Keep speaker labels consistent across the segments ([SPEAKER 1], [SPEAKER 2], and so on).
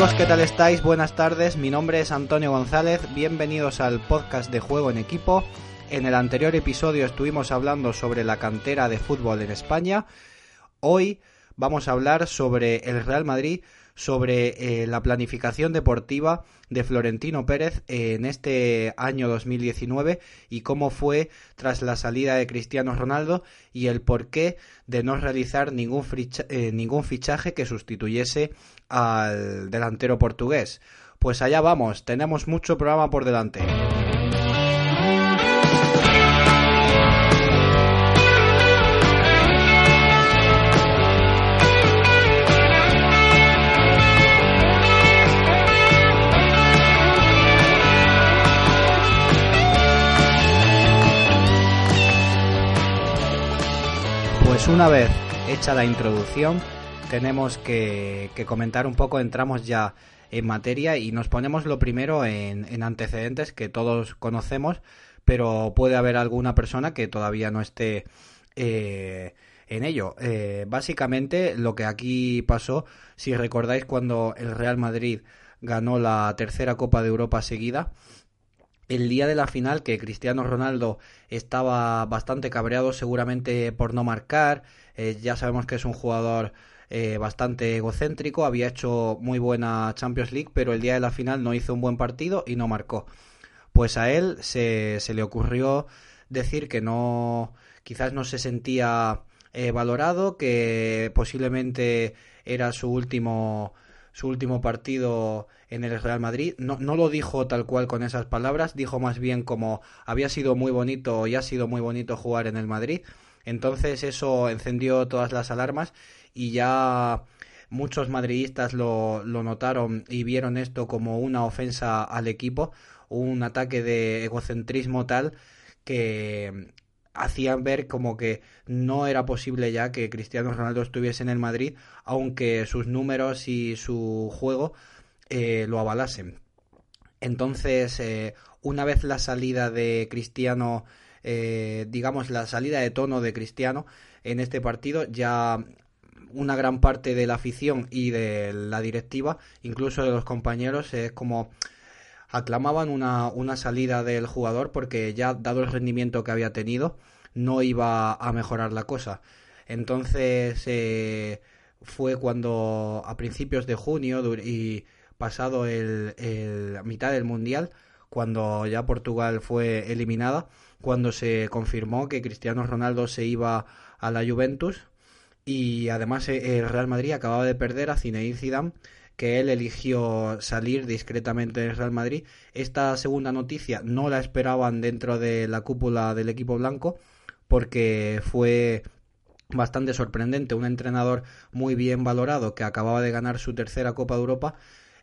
[SPEAKER 1] amigos, ¿qué tal estáis? Buenas tardes, mi nombre es Antonio González, bienvenidos al podcast de Juego en Equipo. En el anterior episodio estuvimos hablando sobre la cantera de fútbol en España. Hoy vamos a hablar sobre el Real Madrid, sobre eh, la planificación deportiva de Florentino Pérez en este año 2019 y cómo fue tras la salida de Cristiano Ronaldo y el porqué de no realizar ningún, eh, ningún fichaje que sustituyese al delantero portugués. Pues allá vamos, tenemos mucho programa por delante. Una vez hecha la introducción, tenemos que, comentar un poco, entramos ya en materia y nos ponemos lo primero en, antecedentes que todos conocemos, pero puede haber alguna persona que todavía no esté eh, en ello. Eh, básicamente lo que aquí pasó, si recordáis cuando el Real Madrid ganó la tercera Copa de Europa seguida, el día de la final que Cristiano Ronaldo estaba bastante cabreado seguramente por no marcar, eh, ya sabemos que es un jugador eh, bastante egocéntrico, había hecho muy buena Champions League, pero el día de la final no hizo un buen partido y no marcó. Pues a él se, se le ocurrió decir que no, quizás no se sentía eh, valorado, que posiblemente era su último su último partido en el Real Madrid. No, no, lo dijo tal cual con esas palabras, dijo más bien como había sido muy bonito y ha sido muy bonito jugar en el Madrid. Entonces eso encendió todas las alarmas y ya muchos madridistas lo, lo notaron y vieron esto como una ofensa al equipo, un ataque de egocentrismo tal que hacían ver como que no era posible ya que Cristiano Ronaldo estuviese en el Madrid, aunque sus números y su juego eh, lo avalasen. Entonces, eh, una vez la salida de Cristiano, eh, digamos la salida de tono de Cristiano en este partido, ya una gran parte de la afición y de la directiva, incluso de los compañeros, es como aclamaban una, una salida del jugador porque ya dado el rendimiento que había tenido no iba a mejorar la cosa. Entonces eh, fue cuando a principios de junio y pasado el, mitad del mundial, cuando ya Portugal fue eliminada, cuando se confirmó que Cristiano Ronaldo se iba a la Juventus y además eh, el Real Madrid acababa de perder a Zinedine Zidane que él eligió salir discretamente del Real Madrid. Esta segunda noticia no la esperaban dentro de la cúpula del equipo blanco porque fue bastante sorprendente. Un entrenador muy bien valorado que acababa de ganar su tercera Copa de Europa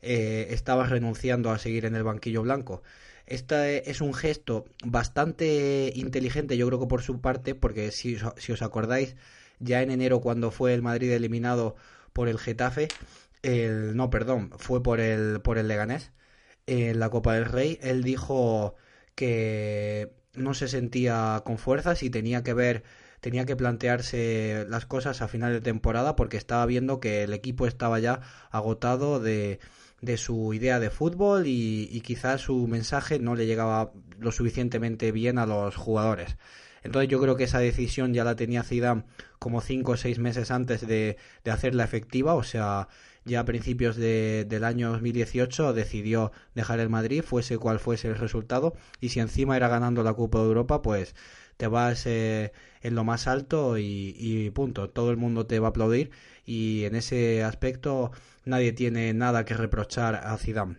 [SPEAKER 1] eh, estaba renunciando a seguir en el banquillo blanco. Este es un gesto bastante inteligente, yo creo que por su parte, porque si, si os acordáis, ya en enero cuando fue el Madrid eliminado por el Getafe, el, no, perdón, fue por el, por el Leganés, en la Copa del Rey, él dijo que no se sentía con fuerzas y tenía que ver tenía que plantearse las cosas a final de temporada porque estaba viendo que el equipo estaba ya agotado de, de su idea de fútbol y, y, quizás su mensaje no le llegaba lo suficientemente bien a los jugadores. Entonces yo creo que esa decisión ya la tenía Zidane como cinco o seis meses antes de, de hacerla efectiva, o sea, ya a principios de, del año 2018 decidió dejar el Madrid, fuese cual fuese el resultado, y si encima era ganando la Copa de Europa, pues te vas en lo más alto y, punto. Todo el mundo te va a aplaudir y en ese aspecto nadie tiene nada que reprochar a Zidane.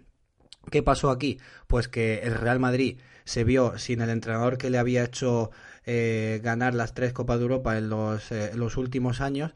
[SPEAKER 1] ¿Qué pasó aquí? Pues que el Real Madrid se vio sin el entrenador que le había hecho eh, ganar las tres Copas de Europa en los, eh, los últimos años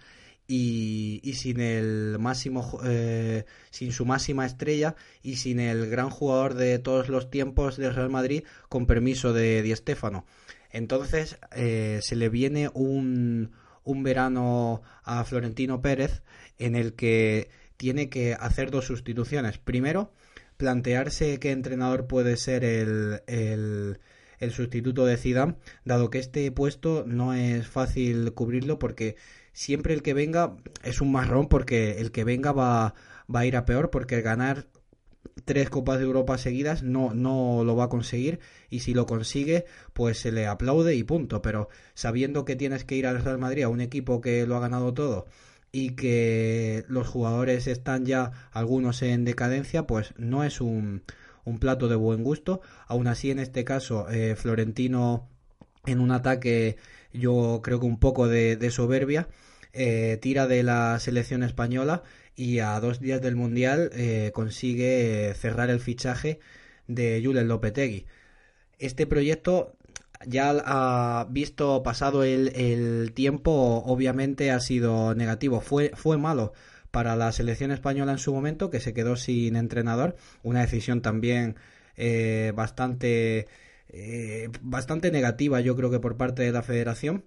[SPEAKER 1] y, y, sin el máximo eh, sin su máxima estrella y sin el gran jugador de todos los tiempos del Real Madrid con permiso de Di Stéfano entonces se le viene un, un verano a Florentino Pérez en el que tiene que hacer dos sustituciones. Primero, plantearse qué entrenador puede ser el, el, el sustituto de Zidane, dado que este puesto no es fácil cubrirlo porque siempre el que venga es un marrón porque el que venga va, va a ir a peor porque ganar tres copas de Europa seguidas no, no lo va a conseguir y si lo consigue pues se le aplaude y punto pero sabiendo que tienes que ir al Real Madrid a un equipo que lo ha ganado todo y que los jugadores están ya algunos en decadencia, pues no es un, un plato de buen gusto. Aún así, en este caso, eh, Florentino en un ataque, yo creo que un poco de, soberbia, eh, tira de la selección española y a dos días del Mundial eh, consigue cerrar el fichaje de Julen Lopetegui. Este proyecto ya ha visto pasado el, tiempo, obviamente ha sido negativo. Fue, fue malo para la selección española en su momento, que se quedó sin entrenador. Una decisión también eh, bastante, eh, bastante negativa, yo creo que por parte de la federación.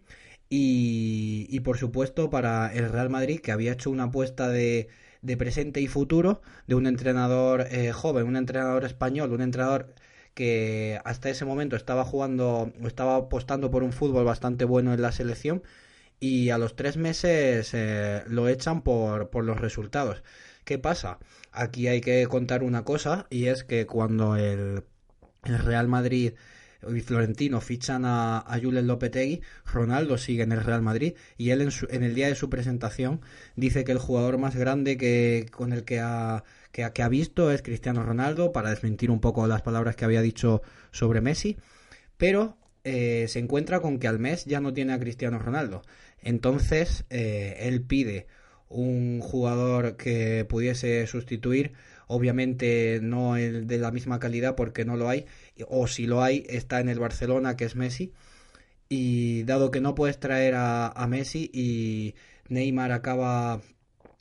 [SPEAKER 1] Y, por supuesto para el Real Madrid, que había hecho una apuesta de, de presente y futuro de un entrenador eh, joven, un entrenador español, un entrenador que hasta ese momento estaba jugando o estaba apostando por un fútbol bastante bueno en la selección y a los tres meses eh, lo echan por, los resultados. ¿Qué pasa? Aquí hay que contar una cosa y es que cuando el Real Madrid y Florentino fichan a, a Julen Lopetegui, Ronaldo sigue en el Real Madrid y él en, en, el día de su presentación dice que el jugador más grande que con el que ha, que, que ha visto es Cristiano Ronaldo para desmentir un poco las palabras que había dicho sobre Messi, pero eh, se encuentra con que al mes ya no tiene a Cristiano Ronaldo. Entonces eh, él pide un jugador que pudiese sustituir obviamente no el de la misma calidad porque no lo hay, o si lo hay está en el Barcelona que es Messi, y dado que no puedes traer a, a Messi y Neymar acaba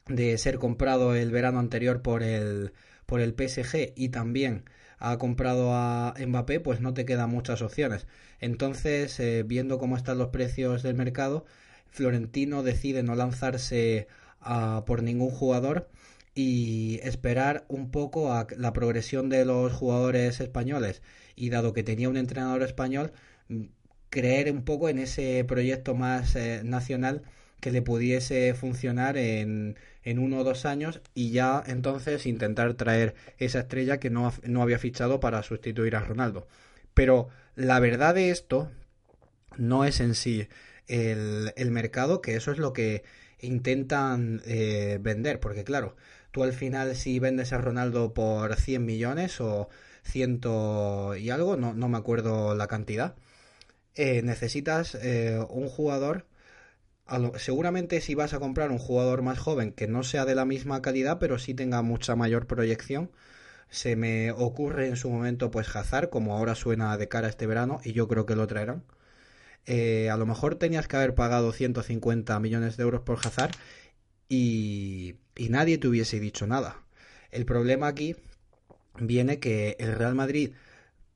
[SPEAKER 1] de ser comprado el verano anterior por el, por el PSG y también ha comprado a Mbappé, pues no te quedan muchas opciones. Entonces, eh, viendo cómo están los precios del mercado, Florentino decide no lanzarse por ningún jugador y esperar un poco a la progresión de los jugadores españoles y dado que tenía un entrenador español mm, creer un poco en ese proyecto más eh, nacional que le pudiese funcionar en, en, uno o dos años y ya entonces intentar traer esa estrella que no, no había fichado para sustituir a Ronaldo. Pero la verdad de esto no es en sí el, mercado, que eso es lo que intentan eh, vender, porque claro, tú al final si vendes a Ronaldo por 100 millones o ciento y algo, no, no me acuerdo la cantidad, eh, necesitas eh, un jugador, seguramente si vas a comprar un jugador más joven que no sea de la misma calidad, pero sí tenga mucha mayor proyección, se me ocurre en su momento pues Hazard, como ahora suena de cara este verano, y yo creo que lo traerán. Eh, a lo mejor tenías que haber pagado 150 millones de euros por Hazard y, nadie te hubiese dicho nada. El problema aquí viene que el Real Madrid,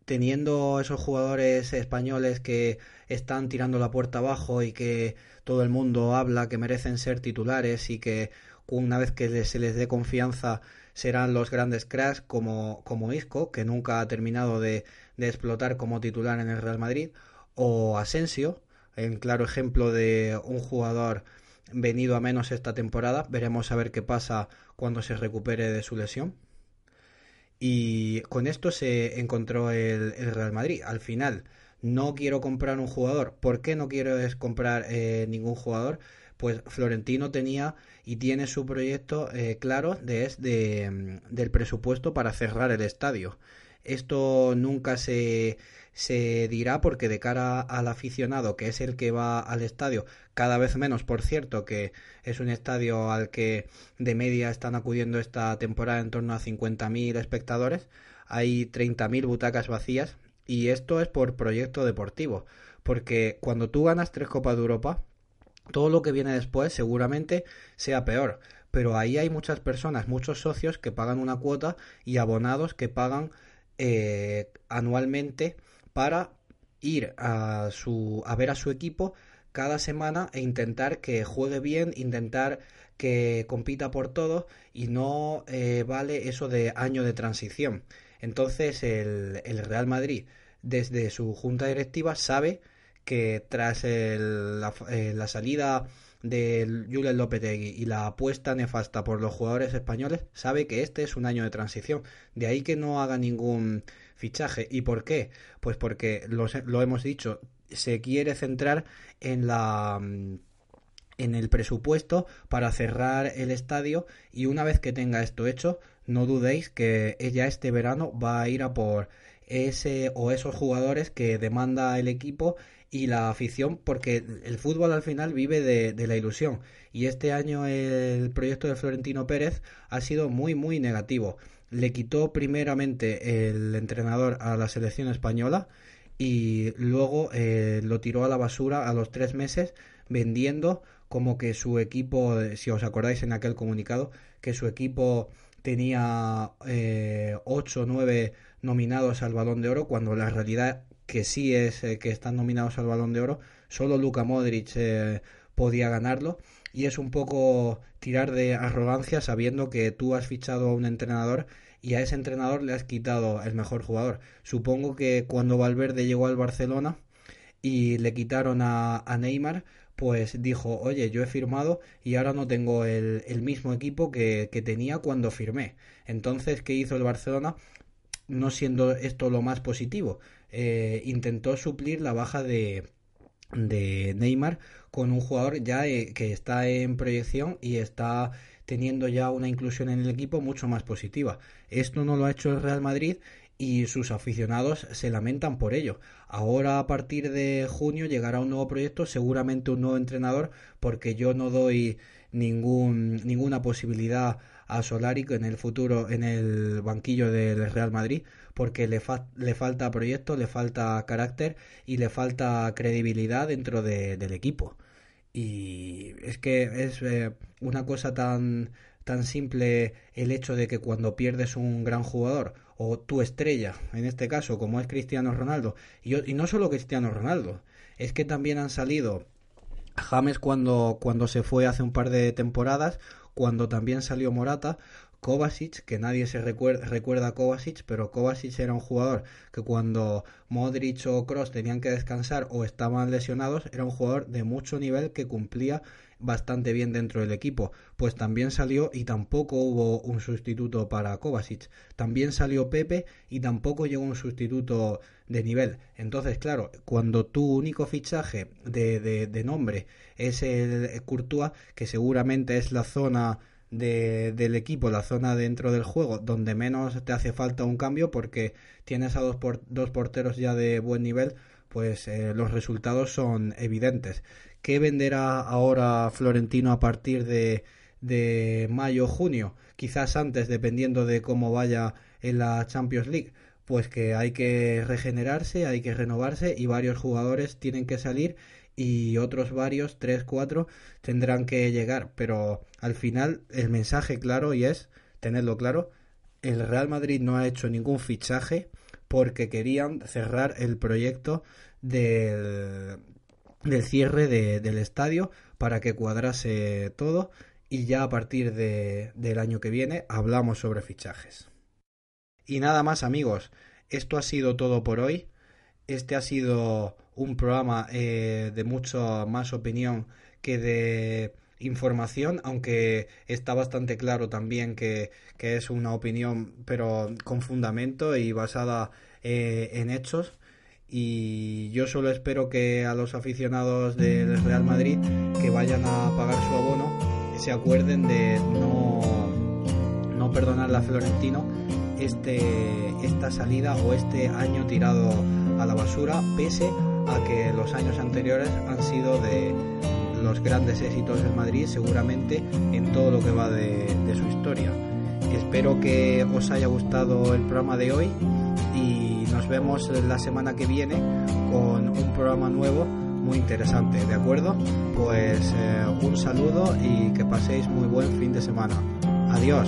[SPEAKER 1] teniendo esos jugadores españoles que están tirando la puerta abajo y que todo el mundo habla que merecen ser titulares y que una vez que se les dé confianza serán los grandes cracks como, como Isco, que nunca ha terminado de, de explotar como titular en el Real Madrid, o Asensio, en claro ejemplo de un jugador venido a menos esta temporada. Veremos a ver qué pasa cuando se recupere de su lesión. Y con esto se encontró el, Real Madrid. Al final, no quiero comprar un jugador. ¿Por qué no quiero comprar eh, ningún jugador? Pues Florentino tenía y tiene su proyecto eh, claro de, de, del presupuesto para cerrar el estadio. Esto nunca se, se dirá porque de cara al aficionado, que es el que va al estadio, cada vez menos, por cierto, que es un estadio al que de media están acudiendo esta temporada en torno a 50.000 espectadores, hay 30.000 butacas vacías y esto es por proyecto deportivo, porque cuando tú ganas tres Copas de Europa, todo lo que viene después seguramente sea peor, pero ahí hay muchas personas, muchos socios que pagan una cuota y abonados que pagan eh, anualmente para ir a, su, a ver a su equipo cada semana e intentar que juegue bien, intentar que compita por todo y no eh, vale eso de año de transición. Entonces el, el Real Madrid desde su junta directiva sabe que tras el, la, eh, la, salida de Julen Lopetegui y la apuesta nefasta por los jugadores españoles, sabe que este es un año de transición. De ahí que no haga ningún fichaje. ¿Y por qué? Pues porque lo, lo hemos dicho, se quiere centrar en la en el presupuesto para cerrar el estadio y una vez que tenga esto hecho no dudéis que ella este verano va a ir a por ese o esos jugadores que demanda el equipo y la afición, porque el fútbol al final vive de, la ilusión. Y este año el proyecto de Florentino Pérez ha sido muy, muy negativo. Le quitó primeramente el entrenador a la selección española y luego eh, lo tiró a la basura a los tres meses vendiendo como que su equipo, si os acordáis en aquel comunicado, que su equipo tenía eh, 8 o 9 nominados al balón de oro, cuando la realidad que sí es eh, que están nominados al balón de oro, solo Luka Modric eh, podía ganarlo y es un poco tirar de arrogancia sabiendo que tú has fichado a un entrenador y a ese entrenador le has quitado el mejor jugador. Supongo que cuando Valverde llegó al Barcelona y le quitaron a, Neymar, pues dijo, oye, yo he firmado y ahora no tengo el, el mismo equipo que, que, tenía cuando firmé. Entonces, ¿qué hizo el Barcelona? No siendo esto lo más positivo, eh, intentó suplir la baja de, de Neymar con un jugador ya eh, que está en proyección y está teniendo ya una inclusión en el equipo mucho más positiva. Esto no lo ha hecho el Real Madrid y sus aficionados se lamentan por ello. Ahora a partir de junio llegará un nuevo proyecto, seguramente un nuevo entrenador, porque yo no doy ningún, ninguna posibilidad a Solari en el futuro en el banquillo del Real Madrid, porque le, fa le falta proyecto, le falta carácter y le falta credibilidad dentro de, del equipo. Y es que es eh, una cosa tan tan simple el hecho de que cuando pierdes un gran jugador o tu estrella, en este caso como es Cristiano Ronaldo, y, no solo Cristiano Ronaldo, es que también han salido James cuando, cuando se fue hace un par de temporadas, cuando también salió Morata, Kovacic, que nadie se recuerda, recuerda a Kovacic, pero Kovacic era un jugador que cuando Modric o Kroos tenían que descansar o estaban lesionados, era un jugador de mucho nivel que cumplía bastante bien dentro del equipo, pues también salió y tampoco hubo un sustituto para Kovacic. También salió Pepe y tampoco llegó un sustituto de nivel. Entonces, claro, cuando tu único fichaje de, de, de nombre es el Courtois, que seguramente es la zona de, del equipo, la zona dentro del juego donde menos te hace falta un cambio porque tienes a dos, por, dos porteros ya de buen nivel, pues eh, los resultados son evidentes. ¿Qué venderá ahora Florentino a partir de, de mayo junio? Quizás antes, dependiendo de cómo vaya en la Champions League. Pues que hay que regenerarse, hay que renovarse y varios jugadores tienen que salir y otros varios, tres, cuatro, tendrán que llegar. Pero al final el mensaje claro y es, tenerlo claro, el Real Madrid no ha hecho ningún fichaje porque querían cerrar el proyecto del, del cierre de, del estadio para que cuadrase todo y ya a partir de, del año que viene hablamos sobre fichajes. Y nada más amigos, esto ha sido todo por hoy. Este ha sido un programa eh, de mucha más opinión que de información, aunque está bastante claro también que, que es una opinión, pero con fundamento y basada eh, en hechos. Y yo solo espero que a los aficionados del Real Madrid que vayan a pagar su abono se acuerden de no, no perdonarle a Florentino este, esta salida o este año tirado a la basura, pese a que los años anteriores han sido de los grandes éxitos del Madrid, seguramente en todo lo que va de, su historia. Espero que os haya gustado el programa de hoy y nos vemos la semana que viene con un programa nuevo muy interesante, ¿de acuerdo? Pues eh, un saludo y que paséis muy buen fin de semana. Adiós.